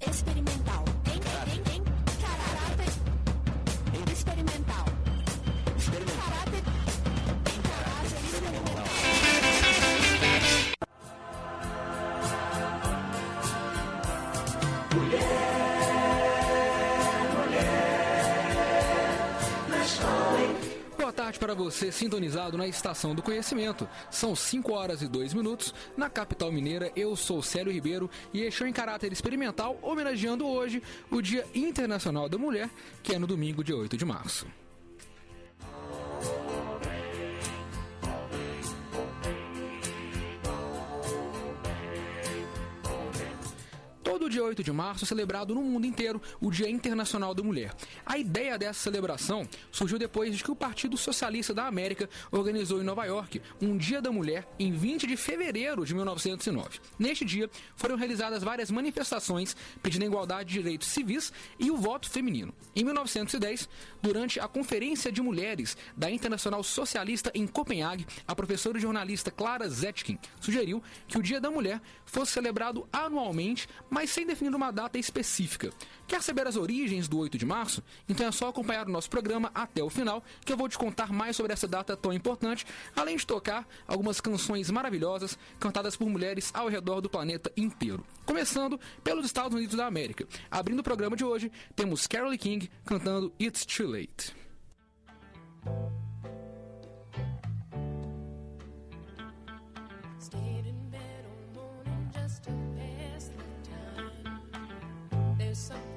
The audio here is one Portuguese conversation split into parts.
experimental. Para você sintonizado na Estação do Conhecimento. São 5 horas e 2 minutos na capital mineira. Eu sou Célio Ribeiro e este é em caráter experimental, homenageando hoje o Dia Internacional da Mulher, que é no domingo, dia 8 de março. Dia 8 de março celebrado no mundo inteiro o Dia Internacional da Mulher. A ideia dessa celebração surgiu depois de que o Partido Socialista da América organizou em Nova York um Dia da Mulher em 20 de fevereiro de 1909. Neste dia foram realizadas várias manifestações pedindo a igualdade de direitos civis e o voto feminino. Em 1910, durante a Conferência de Mulheres da Internacional Socialista em Copenhague, a professora e jornalista Clara Zetkin sugeriu que o Dia da Mulher fosse celebrado anualmente, mas sem definir uma data específica. Quer saber as origens do 8 de março? Então é só acompanhar o nosso programa até o final, que eu vou te contar mais sobre essa data tão importante, além de tocar algumas canções maravilhosas cantadas por mulheres ao redor do planeta inteiro. Começando pelos Estados Unidos da América. Abrindo o programa de hoje, temos Carole King cantando It's Too Late. There's something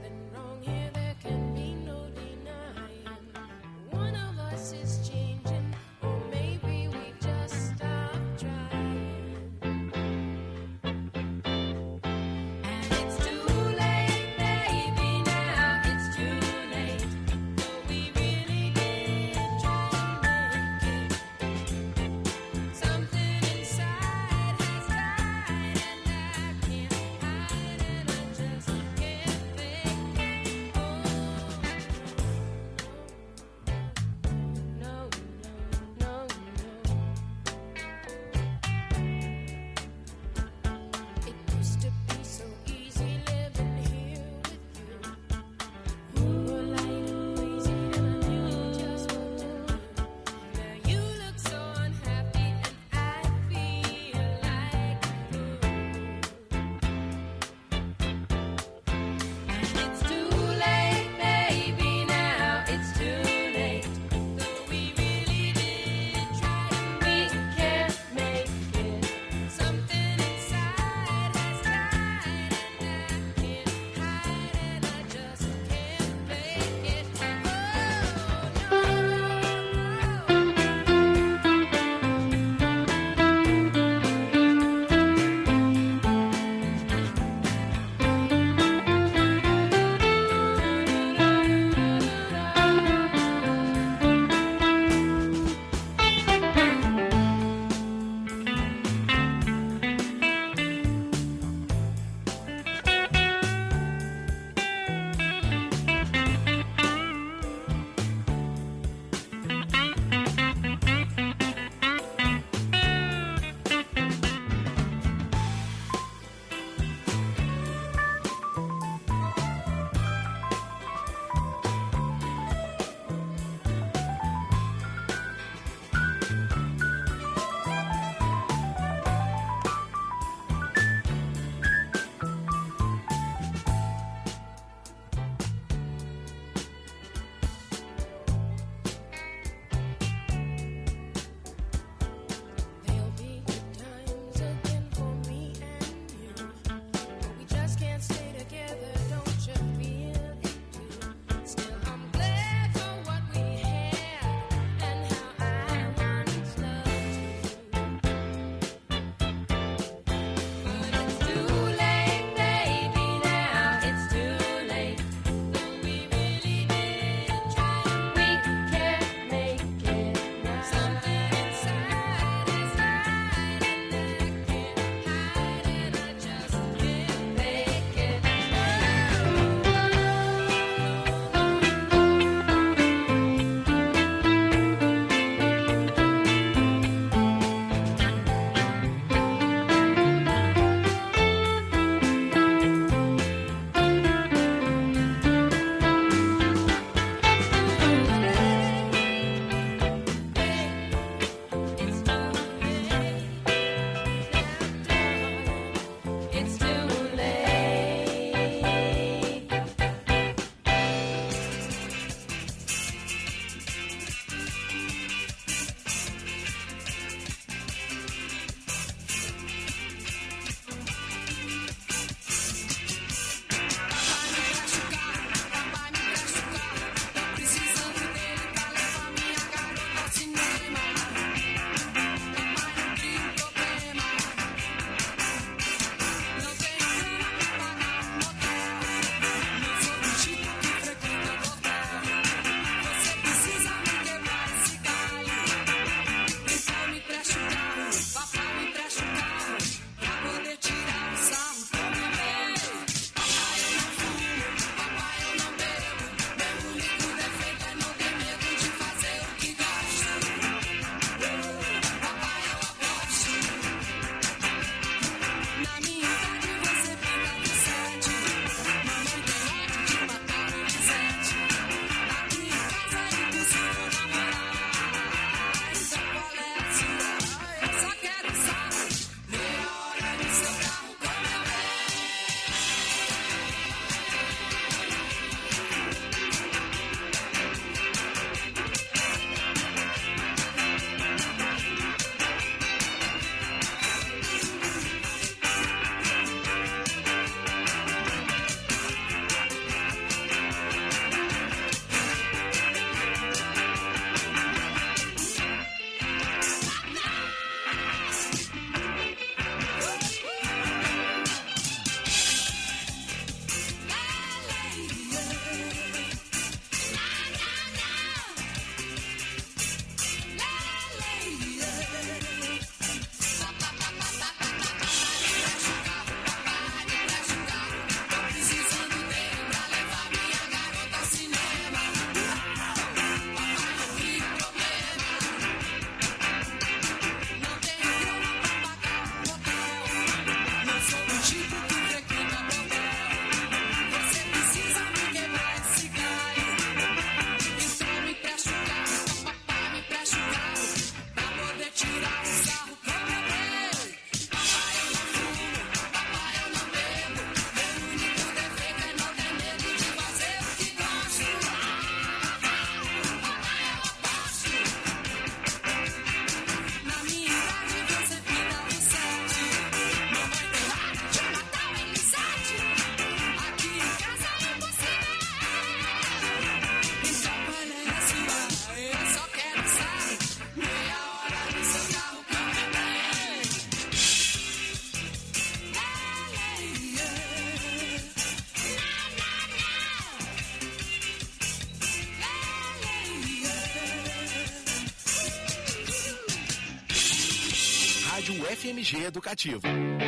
FMG Educativo.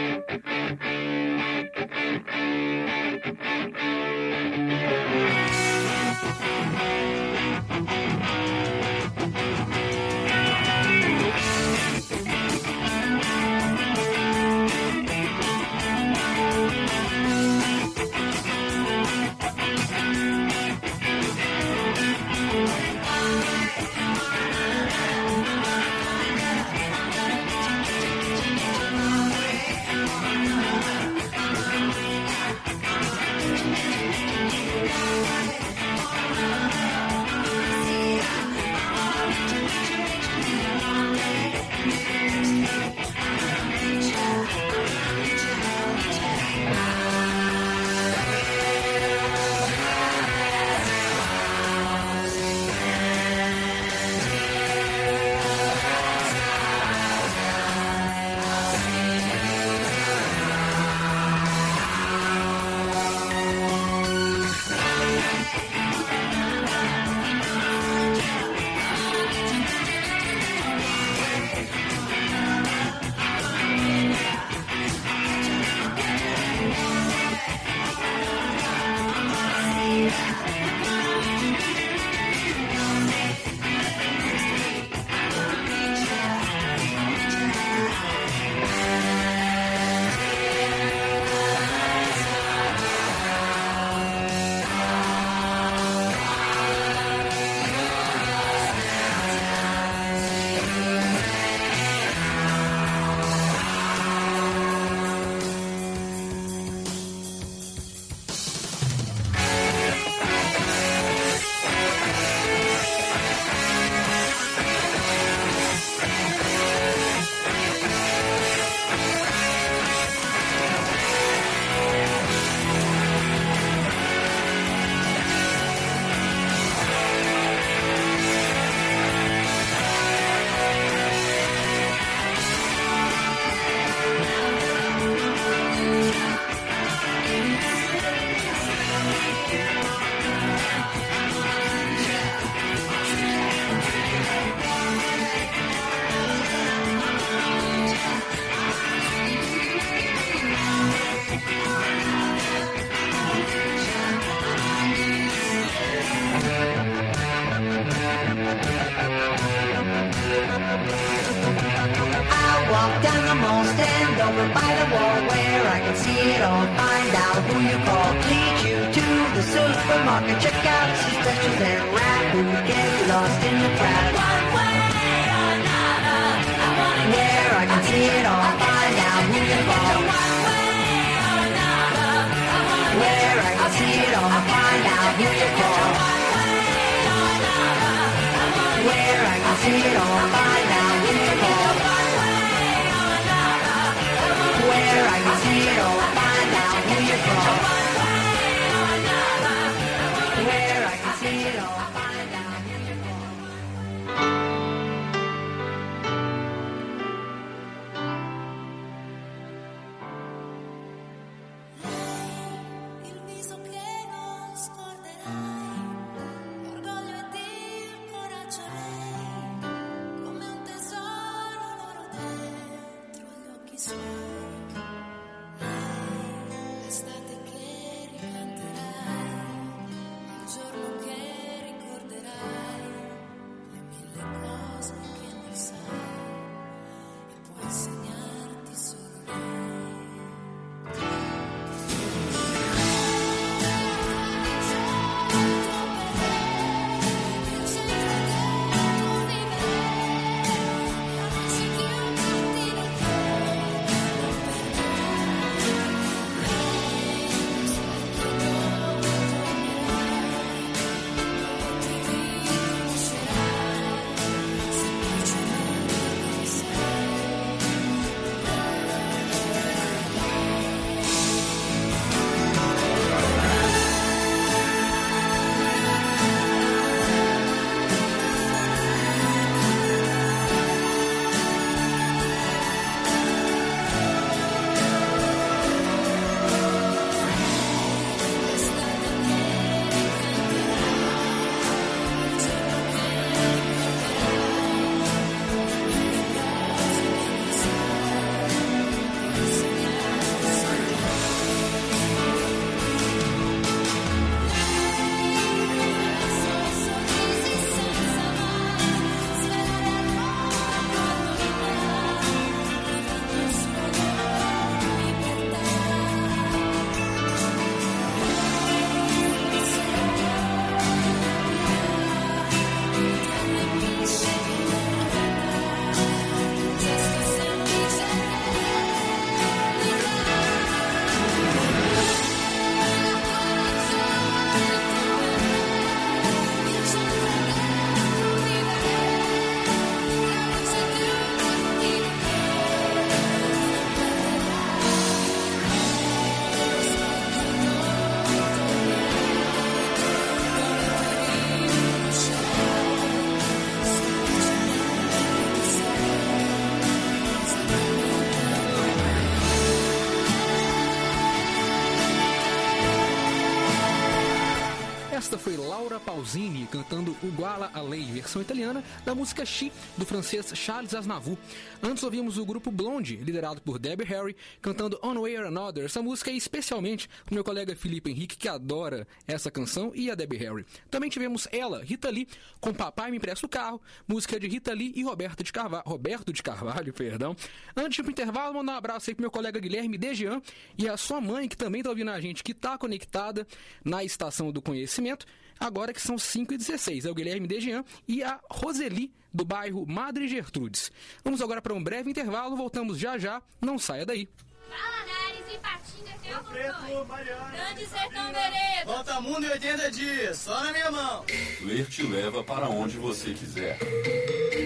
Foi Laura Pausini cantando Uguala a Lei, versão italiana da música She, do francês Charles Aznavour. Antes ouvimos o grupo Blonde, liderado por Debbie Harry, cantando On Way or Another. Essa música é especialmente pro meu colega Felipe Henrique, que adora essa canção, e a Debbie Harry. Também tivemos ela, Rita Lee, com Papai Me Empresta o Carro, música de Rita Lee e Roberto de Carvalho. Roberto de Carvalho, perdão. Antes pro intervalo, mandar um abraço aí pro meu colega Guilherme Dejean e a sua mãe, que também tá ouvindo a gente, que tá conectada na estação do conhecimento, agora que são 5 e 16 É o Guilherme Dejean e a Roseli, do bairro Madre Gertrudes. Vamos agora para um breve intervalo, voltamos já já, não saia daí. Valadares e Patinga que eu Preto, Mariana. Grande Sertão Veredas. Volta mundo em 80 dias, só na minha mão. Ler te leva para onde você quiser.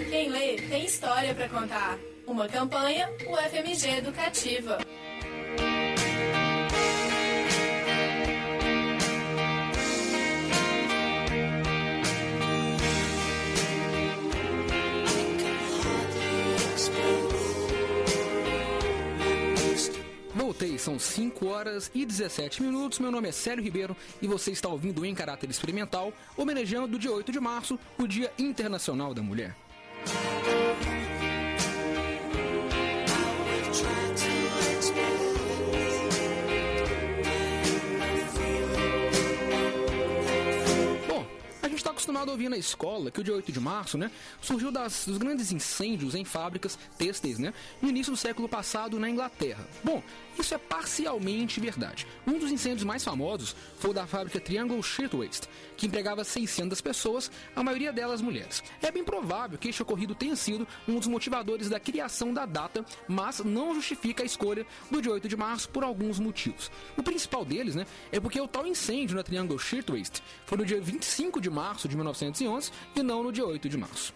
Quem lê tem história para contar. Uma campanha UFMG Educativa. Voltei, são 5 horas e 17 minutos. Meu nome é Célio Ribeiro e você está ouvindo em caráter experimental, homenageando o dia 8 de março, o Dia Internacional da Mulher. Acostumado a ouvir na escola que o dia 8 de março, né, surgiu das, dos grandes incêndios em fábricas têxteis, né, no início do século passado na Inglaterra. Bom, isso é parcialmente verdade. Um dos incêndios mais famosos foi o da fábrica Triangle Shirtwaist, que empregava 600 pessoas, a maioria delas mulheres. É bem provável que este ocorrido tenha sido um dos motivadores da criação da data, mas não justifica a escolha do dia 8 de março por alguns motivos. O principal deles, né, é porque o tal incêndio na Triangle Shirtwaist foi no dia 25 de março de 1911 e não no dia 8 de março.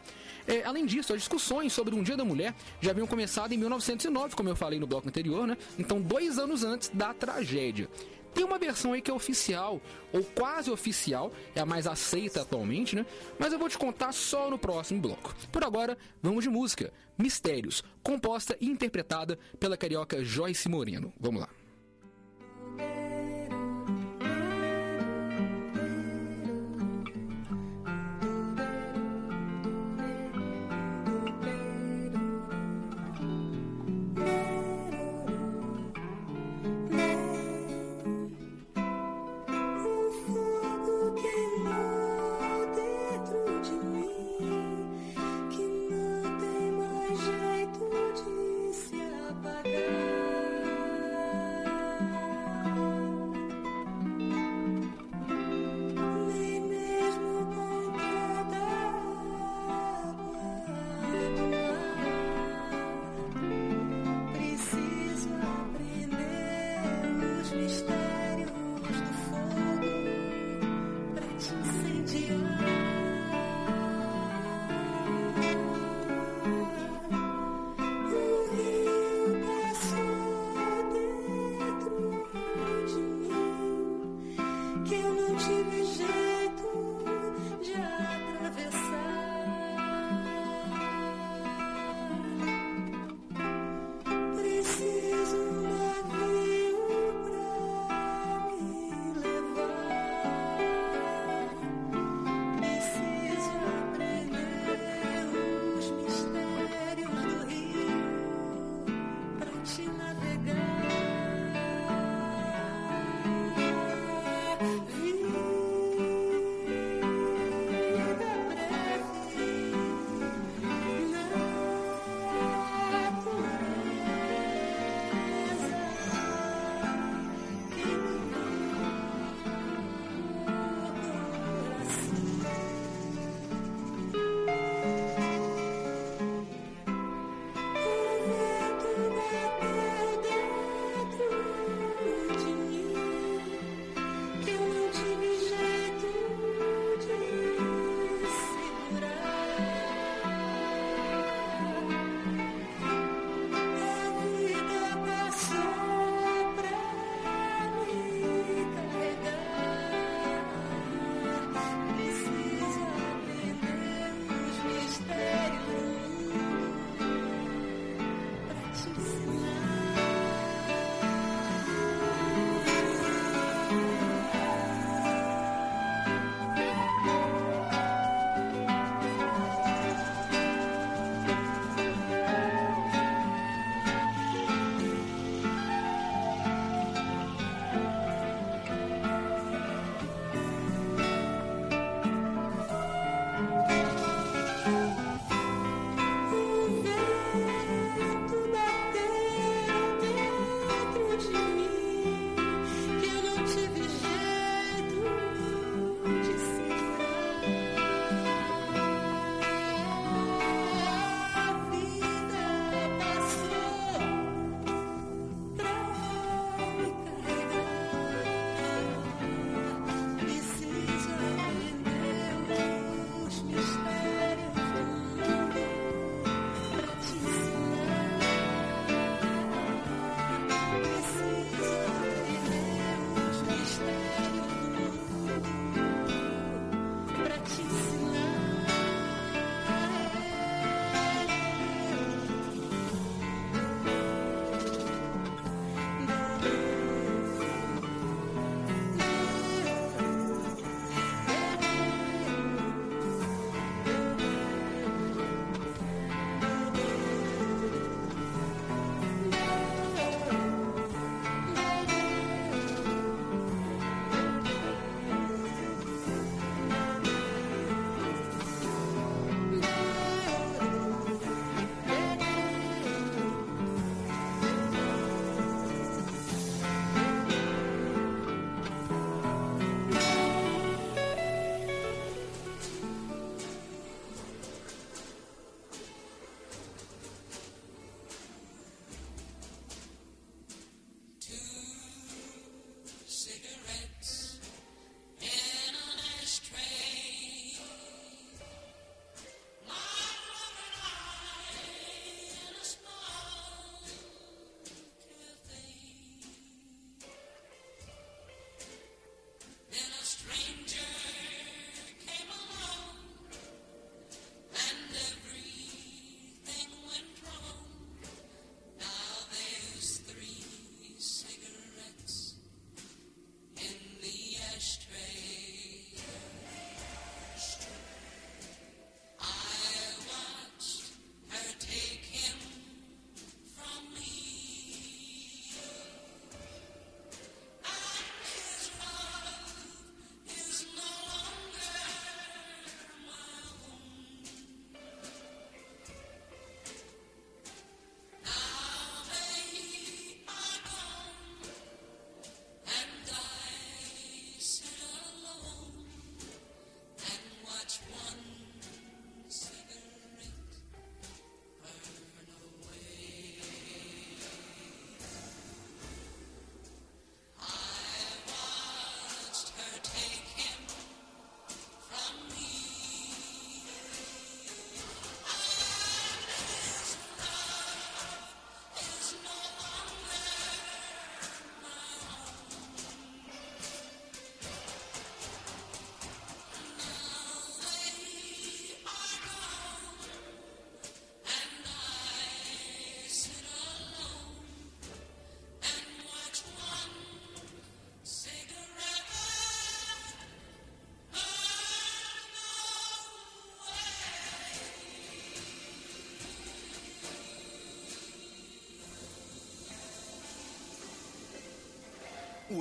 É, além disso, as discussões sobre um Dia da Mulher já haviam começado em 1909, como eu falei no bloco anterior, né? Então, dois anos antes da tragédia. Tem uma versão aí que é oficial, ou quase oficial, é a mais aceita atualmente, né? Mas eu vou te contar só no próximo bloco. Por agora, vamos de música. Mistérios, composta e interpretada pela carioca Joyce Moreno. Vamos lá.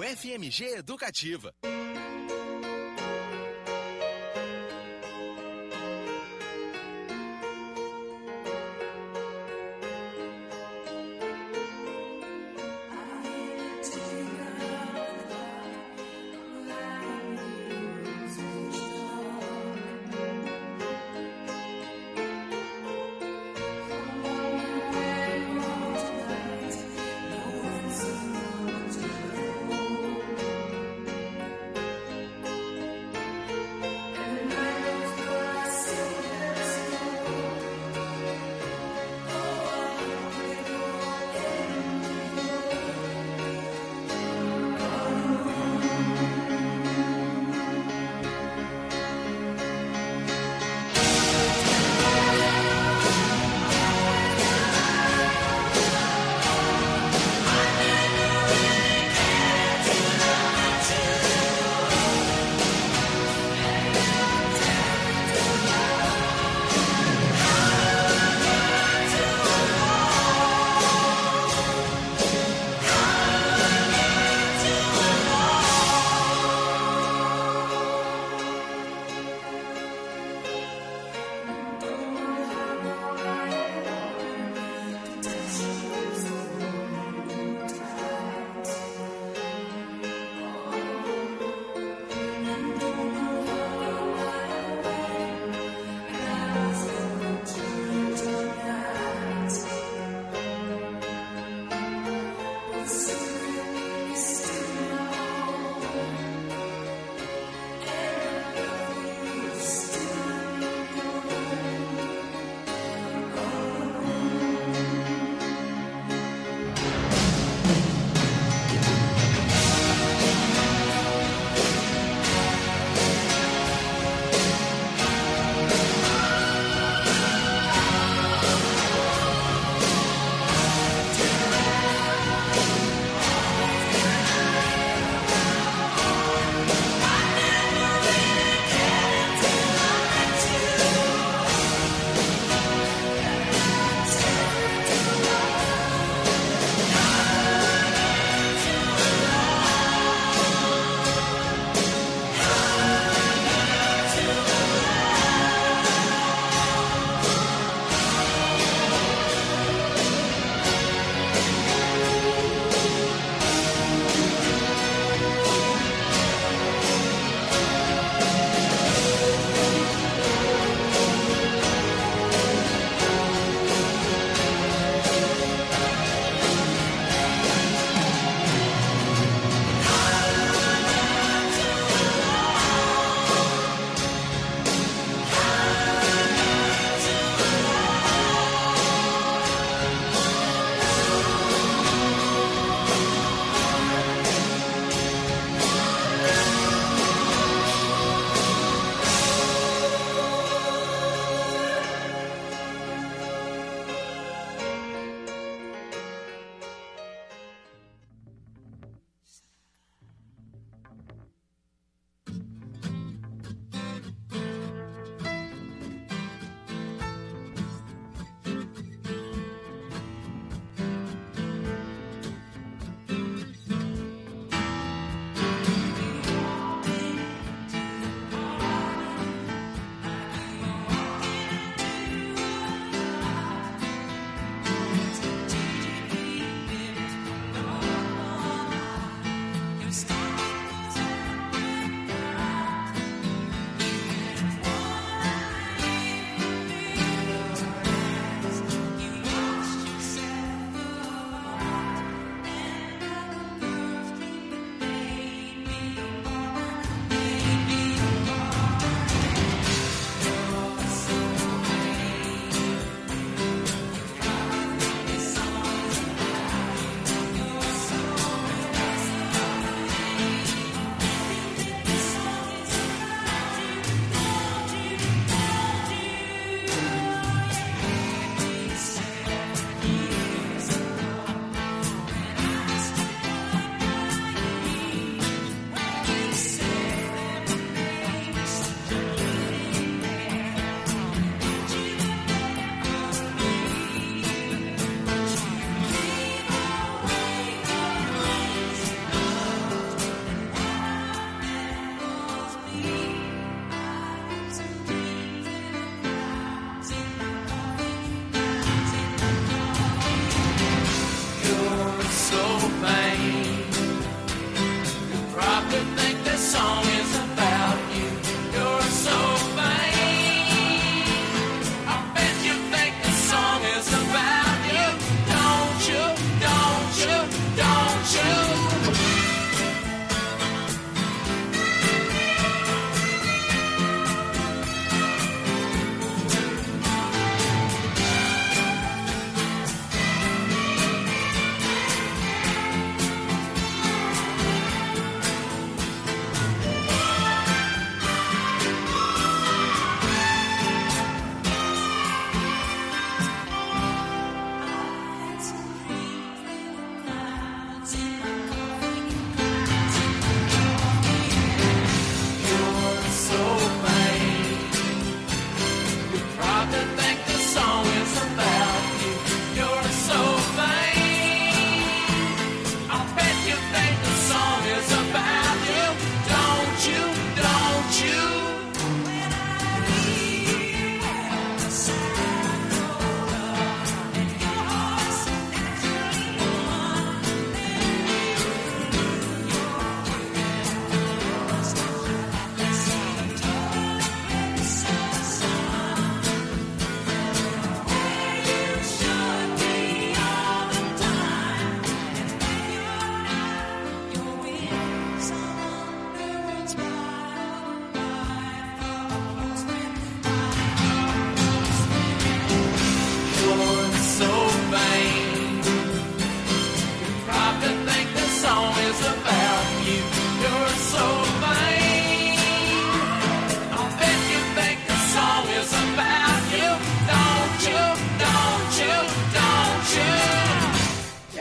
FMG Educativa.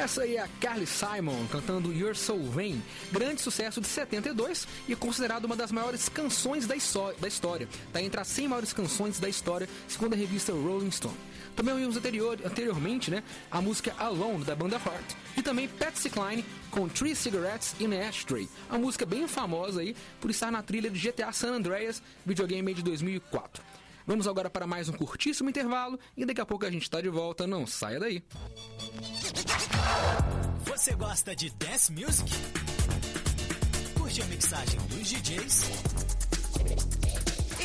Essa aí é a Carly Simon cantando You're So Vain, grande sucesso de 72 e considerada uma das maiores canções da, da história. Está entre as 100 maiores canções da história, segundo a revista Rolling Stone. Também ouvimos anterior, anteriormente né, a música Alone da banda Heart e também Patsy Cline com Three Cigarettes in a Ashtray, a música bem famosa aí por estar na trilha de GTA San Andreas, videogame de 2004. Vamos agora para mais um curtíssimo intervalo e daqui a pouco a gente está de volta, não saia daí. Você gosta de dance music? Curte a mixagem dos DJs?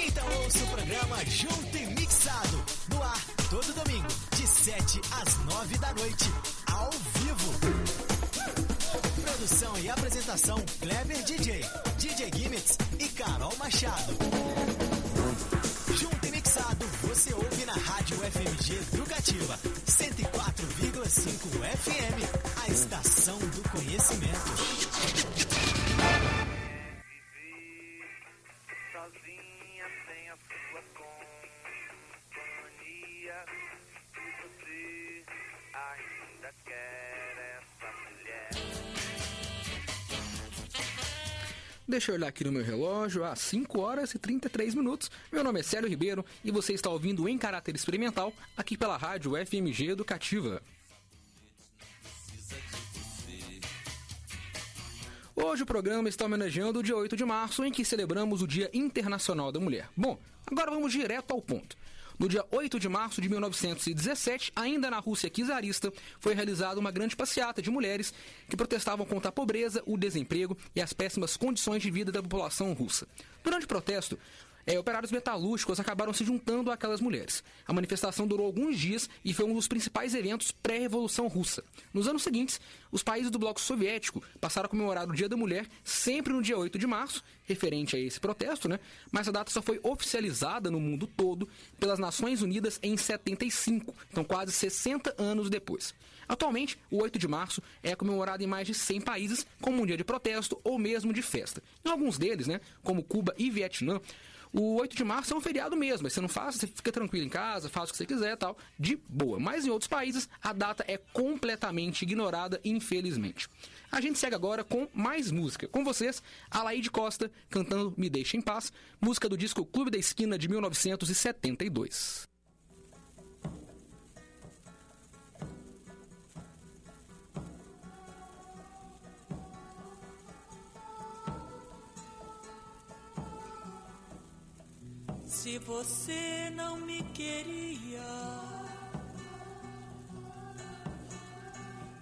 Então ouça o programa Junto e Mixado, no ar todo domingo, de 7 às 9 da noite, ao vivo. Produção e apresentação Kleber DJ, DJ Gimmicks e Carol Machado. Você ouve na Rádio FMG Educativa, 104,5 FM, a estação do conhecimento. Deixa eu olhar aqui no meu relógio, às 5 horas e 33 minutos. Meu nome é Célio Ribeiro e você está ouvindo em caráter experimental aqui pela rádio FMG Educativa. Hoje o programa está homenageando o dia 8 de março, em que celebramos o Dia Internacional da Mulher. Bom, agora vamos direto ao ponto. No dia 8 de março de 1917, ainda na Rússia czarista, foi realizada uma grande passeata de mulheres que protestavam contra a pobreza, o desemprego e as péssimas condições de vida da população russa. Durante o protesto, é, operários metalúrgicos acabaram se juntando àquelas mulheres. A manifestação durou alguns dias e foi um dos principais eventos pré-revolução russa. Nos anos seguintes, os países do bloco soviético passaram a comemorar o Dia da Mulher sempre no dia 8 de março, referente a esse protesto, né? Mas a data só foi oficializada no mundo todo pelas Nações Unidas em 75, então quase 60 anos depois. Atualmente, o 8 de março é comemorado em mais de 100 países como um dia de protesto ou mesmo de festa. Em alguns deles, né, como Cuba e Vietnã, o 8 de março é um feriado mesmo, você não faz, você fica tranquilo em casa, faz o que você quiser tal, de boa. Mas em outros países, a data é completamente ignorada, infelizmente. A gente segue agora com mais música. Com vocês, Alaide Costa cantando Me Deixa em Paz, música do disco Clube da Esquina de 1972. Se você não me queria,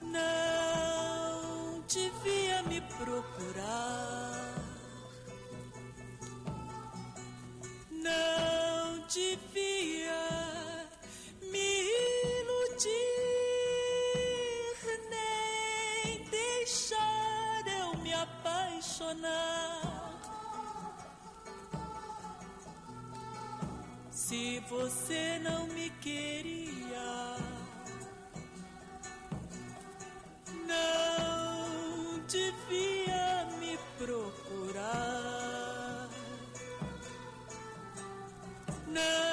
não devia me procurar, não devia me iludir, nem deixar eu me apaixonar. Se você não me queria, não devia me procurar, não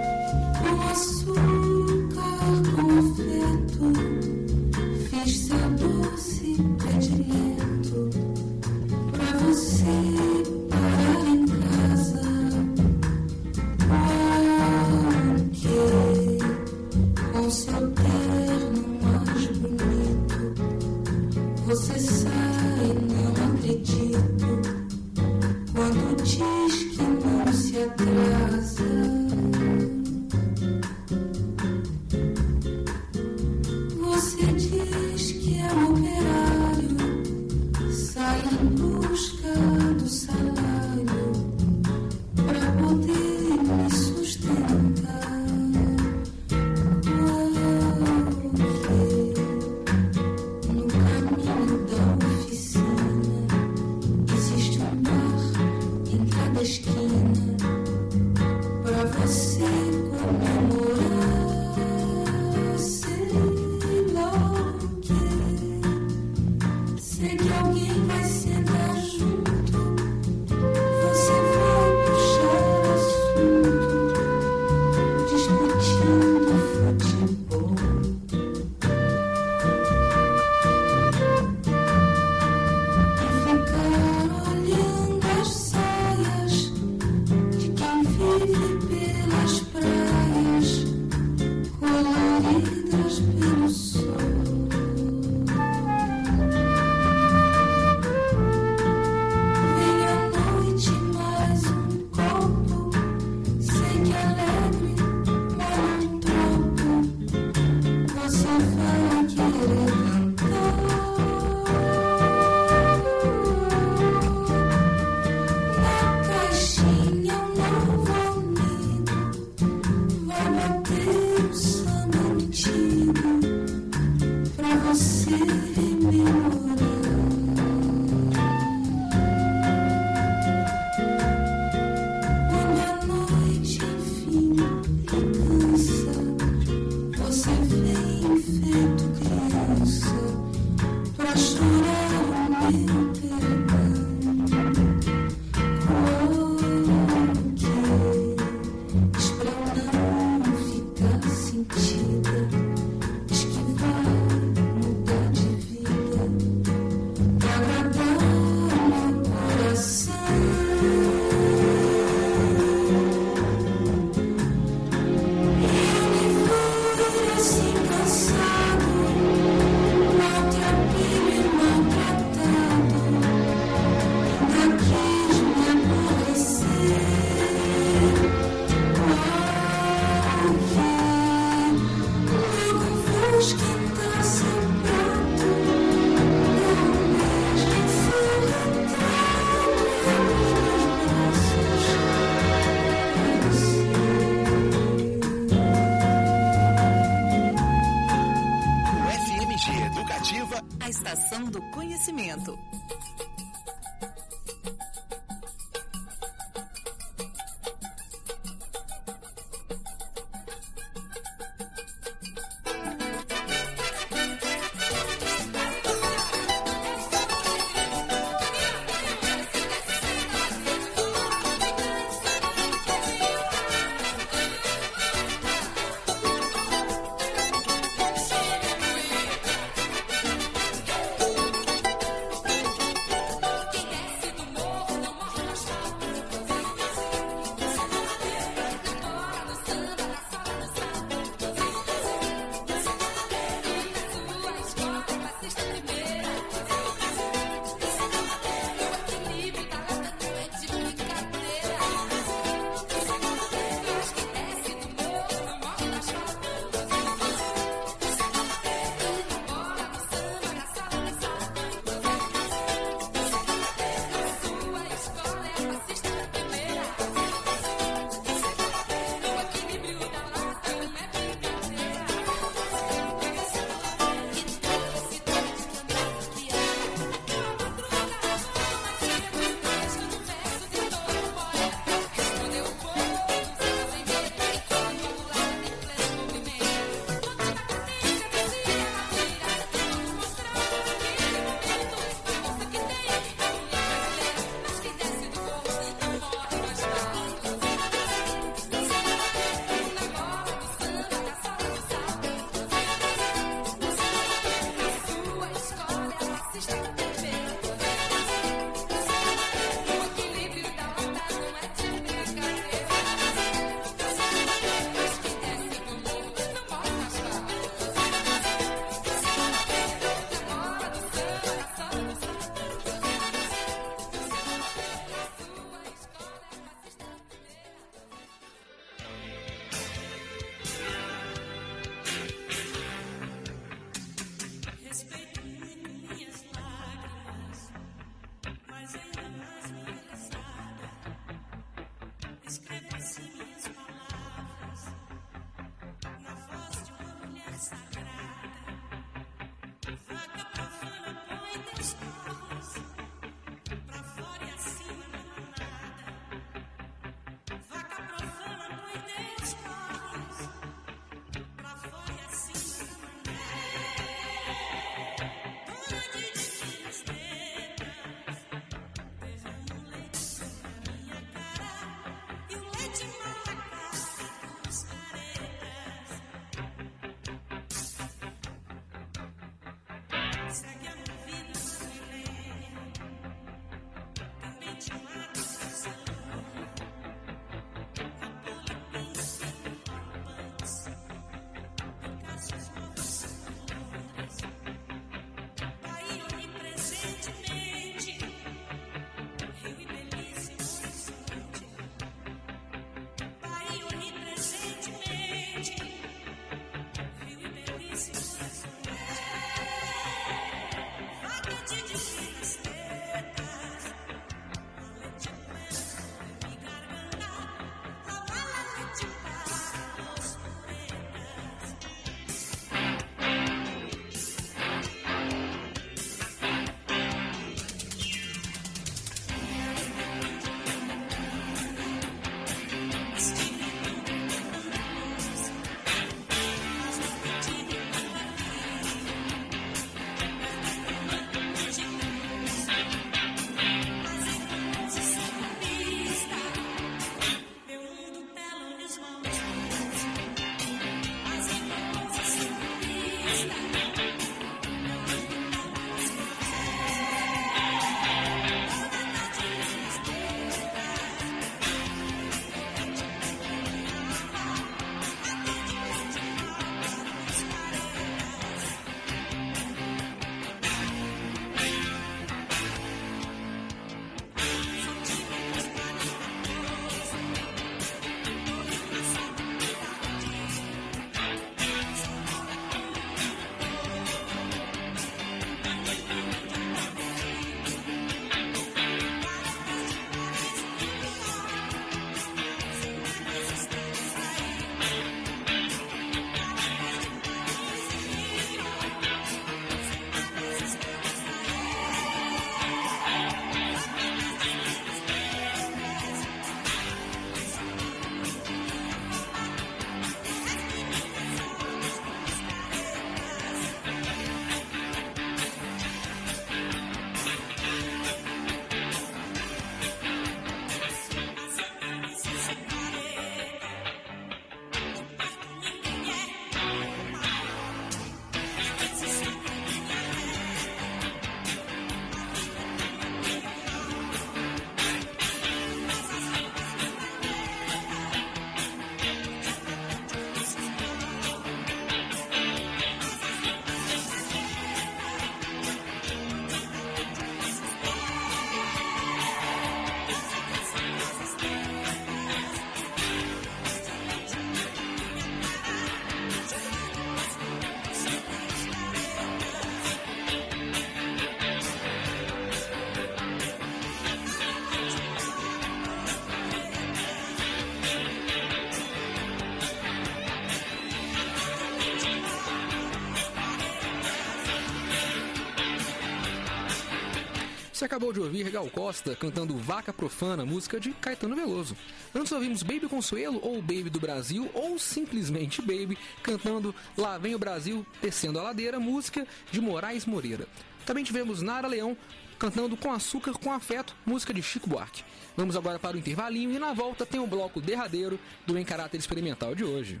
Você acabou de ouvir Gal Costa cantando Vaca Profana, música de Caetano Veloso. Antes ouvimos Baby Consuelo, ou Baby do Brasil, ou simplesmente Baby, cantando Lá Vem o Brasil, Descendo a Ladeira, música de Moraes Moreira. Também tivemos Nara Leão cantando Com Açúcar com Afeto, música de Chico Buarque. Vamos agora para o intervalinho e na volta tem o bloco derradeiro do Em Caráter Experimental de hoje.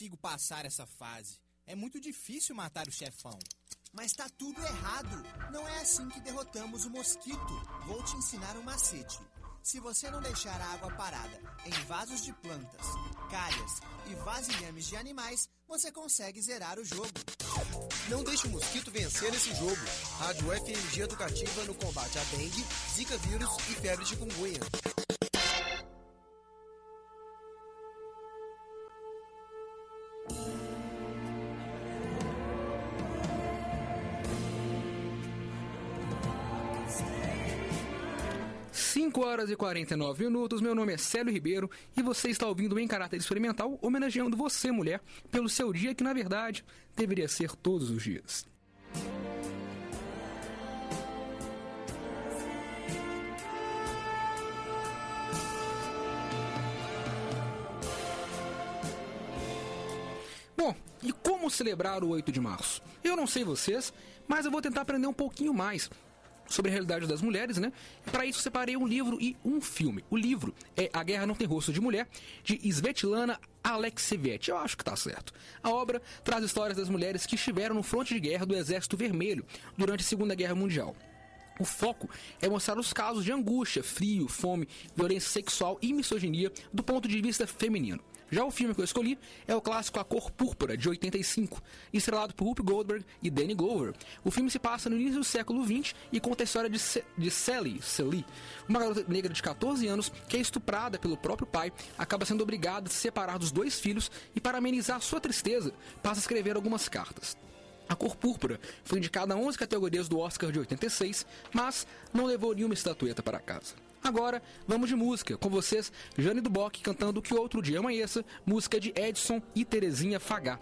Consigo passar essa fase. É muito difícil matar o chefão. Mas tá tudo errado. Não é assim que derrotamos o mosquito. Vou te ensinar um macete. Se você não deixar a água parada em vasos de plantas, calhas e vasilhames de animais, você consegue zerar o jogo. Não deixe o mosquito vencer nesse jogo. Rádio FMG Educativa no combate à dengue, zika vírus e febre de chikungunya. Horas e 49 minutos, meu nome é Célio Ribeiro e você está ouvindo Em Caráter Experimental, homenageando você, mulher, pelo seu dia que, na verdade, deveria ser todos os dias. Bom, e como celebrar o 8 de março? Eu não sei vocês, mas eu vou tentar aprender um pouquinho mais sobre a realidade das mulheres, né? Para isso separei um livro e um filme. O livro é A Guerra Não Tem Rosto de Mulher, de Svetlana Alexievich. Eu acho que tá certo. A obra traz histórias das mulheres que estiveram no fronte de guerra do Exército Vermelho durante a Segunda Guerra Mundial. O foco é mostrar os casos de angústia, frio, fome, violência sexual e misoginia do ponto de vista feminino. Já o filme que eu escolhi é o clássico A Cor Púrpura, de 85, estrelado por Whoopi Goldberg e Danny Glover. O filme se passa no início do século XX e conta a história de, Se de Sally, Sally, uma garota negra de 14 anos que é estuprada pelo próprio pai, acaba sendo obrigada a se separar dos dois filhos e, para amenizar sua tristeza, passa a escrever algumas cartas. A Cor Púrpura foi indicada a 11 categorias do Oscar de 86, mas não levou nenhuma estatueta para casa. Agora, vamos de música. Com vocês, Jane Duboc cantando Que Outro Dia Amanheça, música de Edson e Terezinha Fagá.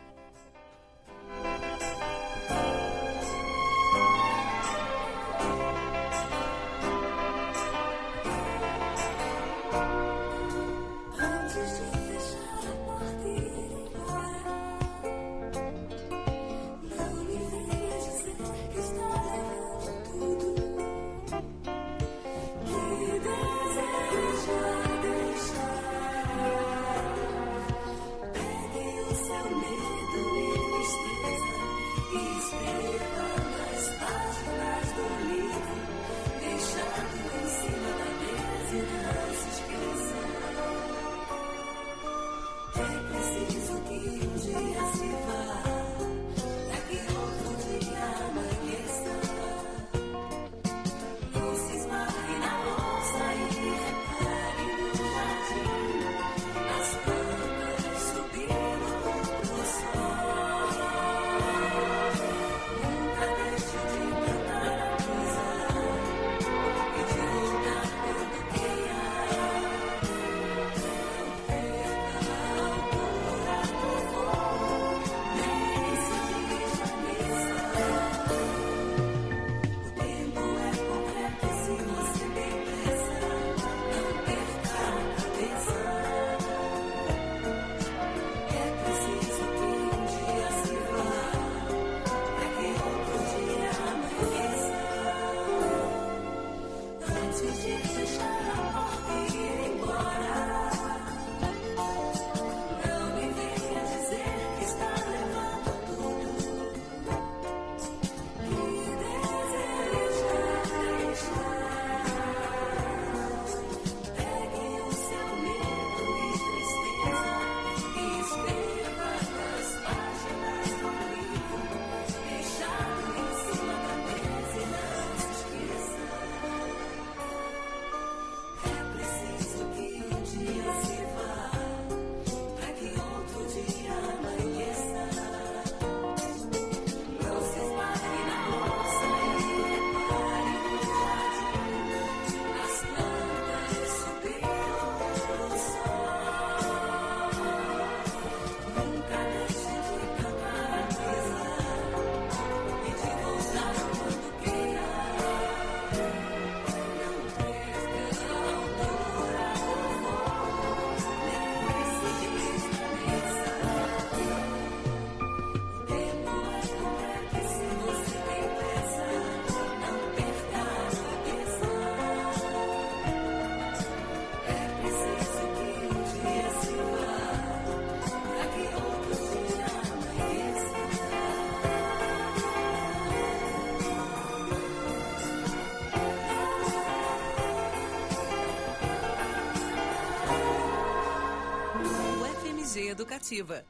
Educativa.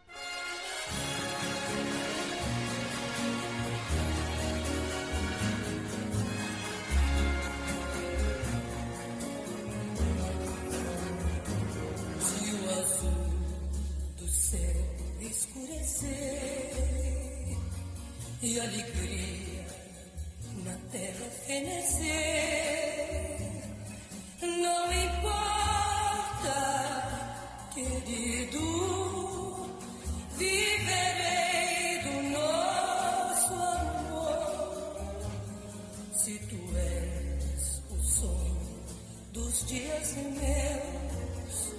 Se o azul do céu escurecer e alegria na terra fenecer, não importa, querido viverei do nosso amor. Se tu és o sonho dos dias meus,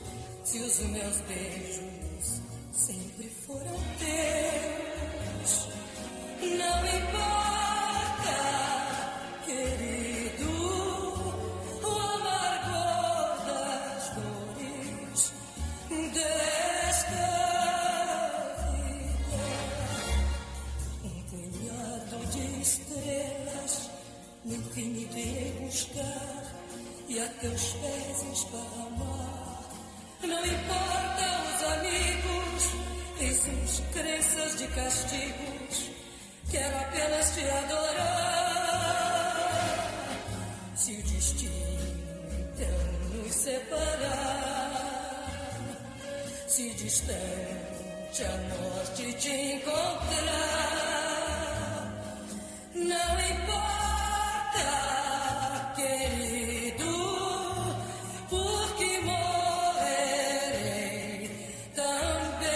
se os meus beijos sempre foram teus, distante a norte te encontrar, não importa, querido, porque morrerei também.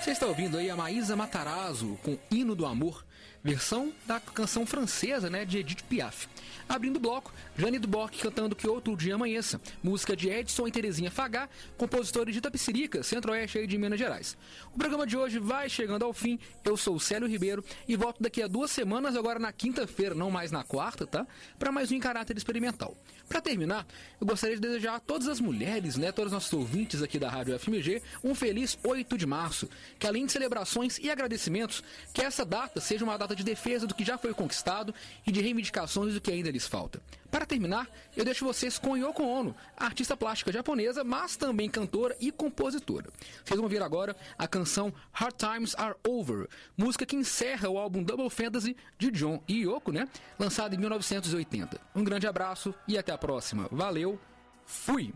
Você está ouvindo aí a Maísa Matarazzo com Hino do Amor, versão da canção francesa, né, de Edith Piaf. Abrindo o bloco, Jane Duboc cantando Que Outro Dia Amanheça, música de Edson e Terezinha Fagá, compositores de Itapecerica, centro-oeste de Minas Gerais. O programa de hoje vai chegando ao fim, eu sou o Célio Ribeiro e volto daqui a duas semanas, agora na quinta-feira, não mais na quarta, tá? Para mais um em caráter experimental. Para terminar, eu gostaria de desejar a todas as mulheres, né, todos os nossos ouvintes aqui da Rádio FMG, um feliz 8 de março. Que além de celebrações e agradecimentos, que essa data seja uma data de defesa do que já foi conquistado e de reivindicações do que ainda lhes falta. Para terminar, eu deixo vocês com Yoko Ono, artista plástica japonesa, mas também cantora e compositora. Vocês vão ouvir agora a canção Hard Times Are Over, música que encerra o álbum Double Fantasy de John e Yoko, né? Lançado em 1980. Um grande abraço e até a próxima. Valeu, fui!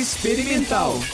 Experimental.